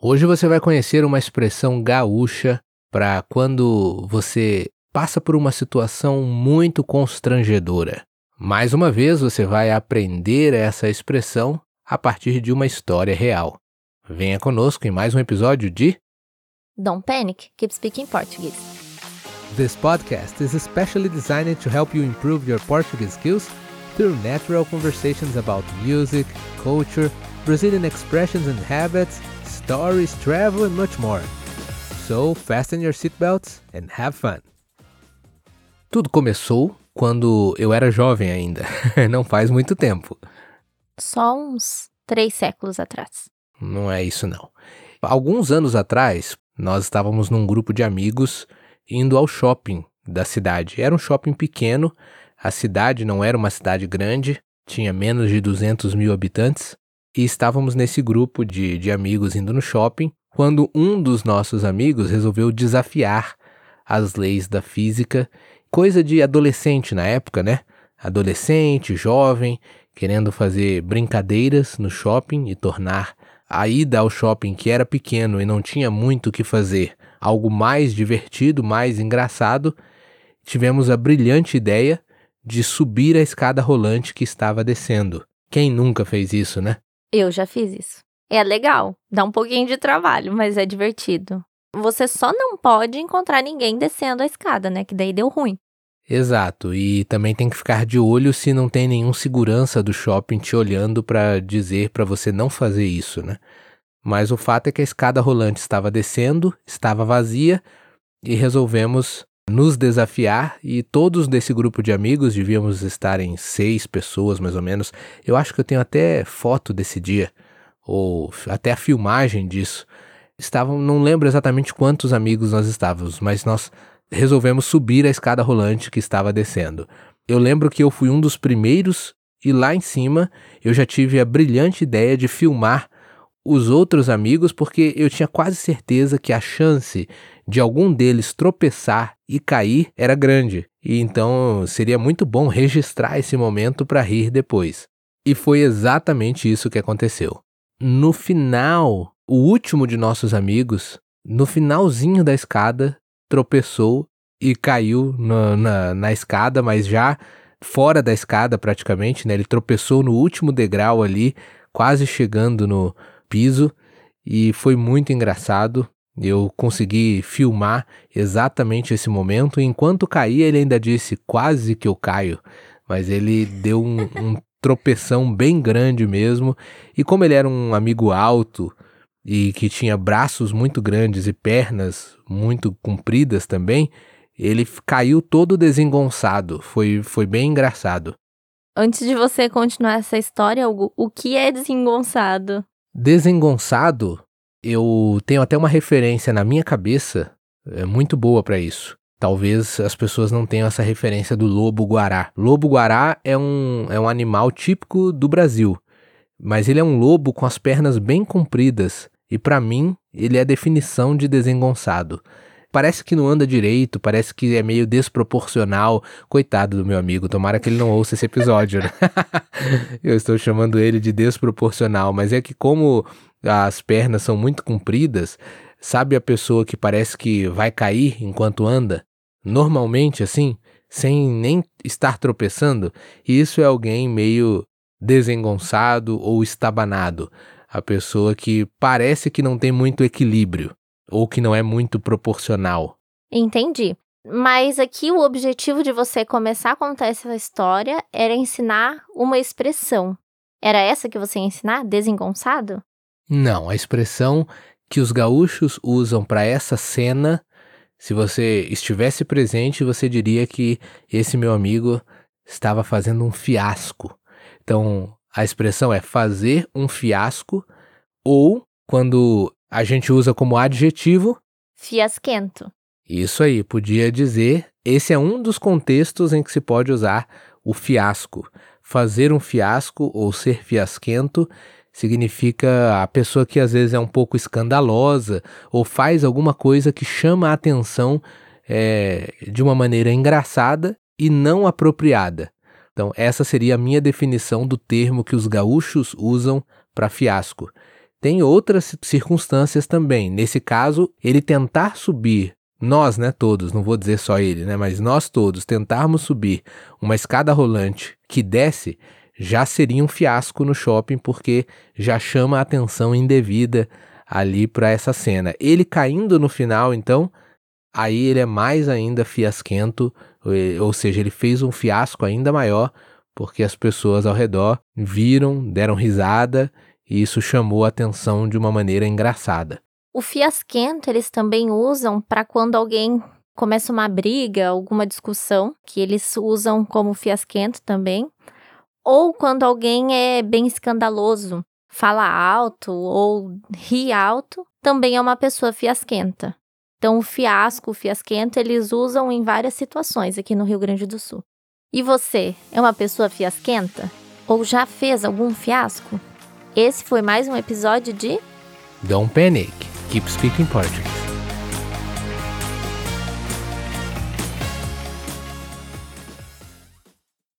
Hoje você vai conhecer uma expressão gaúcha para quando você passa por uma situação muito constrangedora. Mais uma vez você vai aprender essa expressão a partir de uma história real. Venha conosco em mais um episódio de Don't panic, keep speaking Portuguese. This podcast is especially designed to help you improve your Portuguese skills through natural conversations about music, culture, Brazilian expressions and habits, stories, travel, and much more. So, fasten your seatbelts and have fun. Tudo começou quando eu era jovem ainda, não faz muito tempo. Só uns três séculos atrás. Não é isso não. Alguns anos atrás, nós estávamos num grupo de amigos indo ao shopping da cidade. Era um shopping pequeno, a cidade não era uma cidade grande, tinha menos de 200 mil habitantes, e estávamos nesse grupo de, de amigos indo no shopping, quando um dos nossos amigos resolveu desafiar as leis da física, coisa de adolescente na época, né? Adolescente, jovem, querendo fazer brincadeiras no shopping e tornar a ida ao shopping, que era pequeno e não tinha muito o que fazer, algo mais divertido, mais engraçado, tivemos a brilhante ideia de subir a escada rolante que estava descendo. Quem nunca fez isso, né? Eu já fiz isso. É legal, dá um pouquinho de trabalho, mas é divertido. Você só não pode encontrar ninguém descendo a escada, né? Que daí deu ruim. Exato, e também tem que ficar de olho se não tem nenhum segurança do shopping te olhando para dizer para você não fazer isso, né? Mas o fato é que a escada rolante estava descendo, estava vazia e resolvemos nos desafiar e todos desse grupo de amigos devíamos estar em seis pessoas mais ou menos. Eu acho que eu tenho até foto desse dia ou até a filmagem disso. Estavam, não lembro exatamente quantos amigos nós estávamos, mas nós resolvemos subir a escada rolante que estava descendo. Eu lembro que eu fui um dos primeiros e lá em cima eu já tive a brilhante ideia de filmar os outros amigos porque eu tinha quase certeza que a chance de algum deles tropeçar e cair era grande, e então seria muito bom registrar esse momento para rir depois. E foi exatamente isso que aconteceu. No final, o último de nossos amigos, no finalzinho da escada, tropeçou e caiu na, na, na escada, mas já fora da escada praticamente, né? Ele tropeçou no último degrau ali, quase chegando no piso, e foi muito engraçado. Eu consegui filmar exatamente esse momento. Enquanto caía, ele ainda disse: Quase que eu caio. Mas ele deu um, um tropeção bem grande mesmo. E como ele era um amigo alto e que tinha braços muito grandes e pernas muito compridas também, ele caiu todo desengonçado. Foi, foi bem engraçado. Antes de você continuar essa história, Hugo, o que é desengonçado? Desengonçado eu tenho até uma referência na minha cabeça é muito boa para isso. Talvez as pessoas não tenham essa referência do lobo-guará. Lobo-guará é um, é um animal típico do Brasil, mas ele é um lobo com as pernas bem compridas e, para mim, ele é definição de desengonçado. Parece que não anda direito, parece que é meio desproporcional. Coitado do meu amigo, tomara que ele não ouça esse episódio, né? Eu estou chamando ele de desproporcional, mas é que, como as pernas são muito compridas, sabe a pessoa que parece que vai cair enquanto anda? Normalmente, assim, sem nem estar tropeçando, isso é alguém meio desengonçado ou estabanado. A pessoa que parece que não tem muito equilíbrio ou que não é muito proporcional. Entendi. Mas aqui o objetivo de você começar a contar essa história era ensinar uma expressão. Era essa que você ia ensinar? Desengonçado? Não, a expressão que os gaúchos usam para essa cena, se você estivesse presente, você diria que esse meu amigo estava fazendo um fiasco. Então, a expressão é fazer um fiasco, ou quando a gente usa como adjetivo, fiasquento. Isso aí, podia dizer, esse é um dos contextos em que se pode usar o fiasco. Fazer um fiasco ou ser fiasquento significa a pessoa que às vezes é um pouco escandalosa ou faz alguma coisa que chama a atenção é, de uma maneira engraçada e não apropriada. Então, essa seria a minha definição do termo que os gaúchos usam para fiasco. tem outras circunstâncias também. Nesse caso, ele tentar subir, nós, né, todos, não vou dizer só ele, né, mas nós todos tentarmos subir uma escada rolante que desce, já seria um fiasco no shopping porque já chama a atenção indevida ali para essa cena. Ele caindo no final, então, aí ele é mais ainda fiasquento, ou seja, ele fez um fiasco ainda maior porque as pessoas ao redor viram, deram risada e isso chamou a atenção de uma maneira engraçada. O fiasquento eles também usam para quando alguém começa uma briga, alguma discussão, que eles usam como fiasquento também, ou quando alguém é bem escandaloso, fala alto ou ri alto, também é uma pessoa fiasquenta. Então, o fiasco, o fiasquento, eles usam em várias situações aqui no Rio Grande do Sul. E você, é uma pessoa fiasquenta? Ou já fez algum fiasco? Esse foi mais um episódio de Don't Panic, Keep Speaking Portuguese.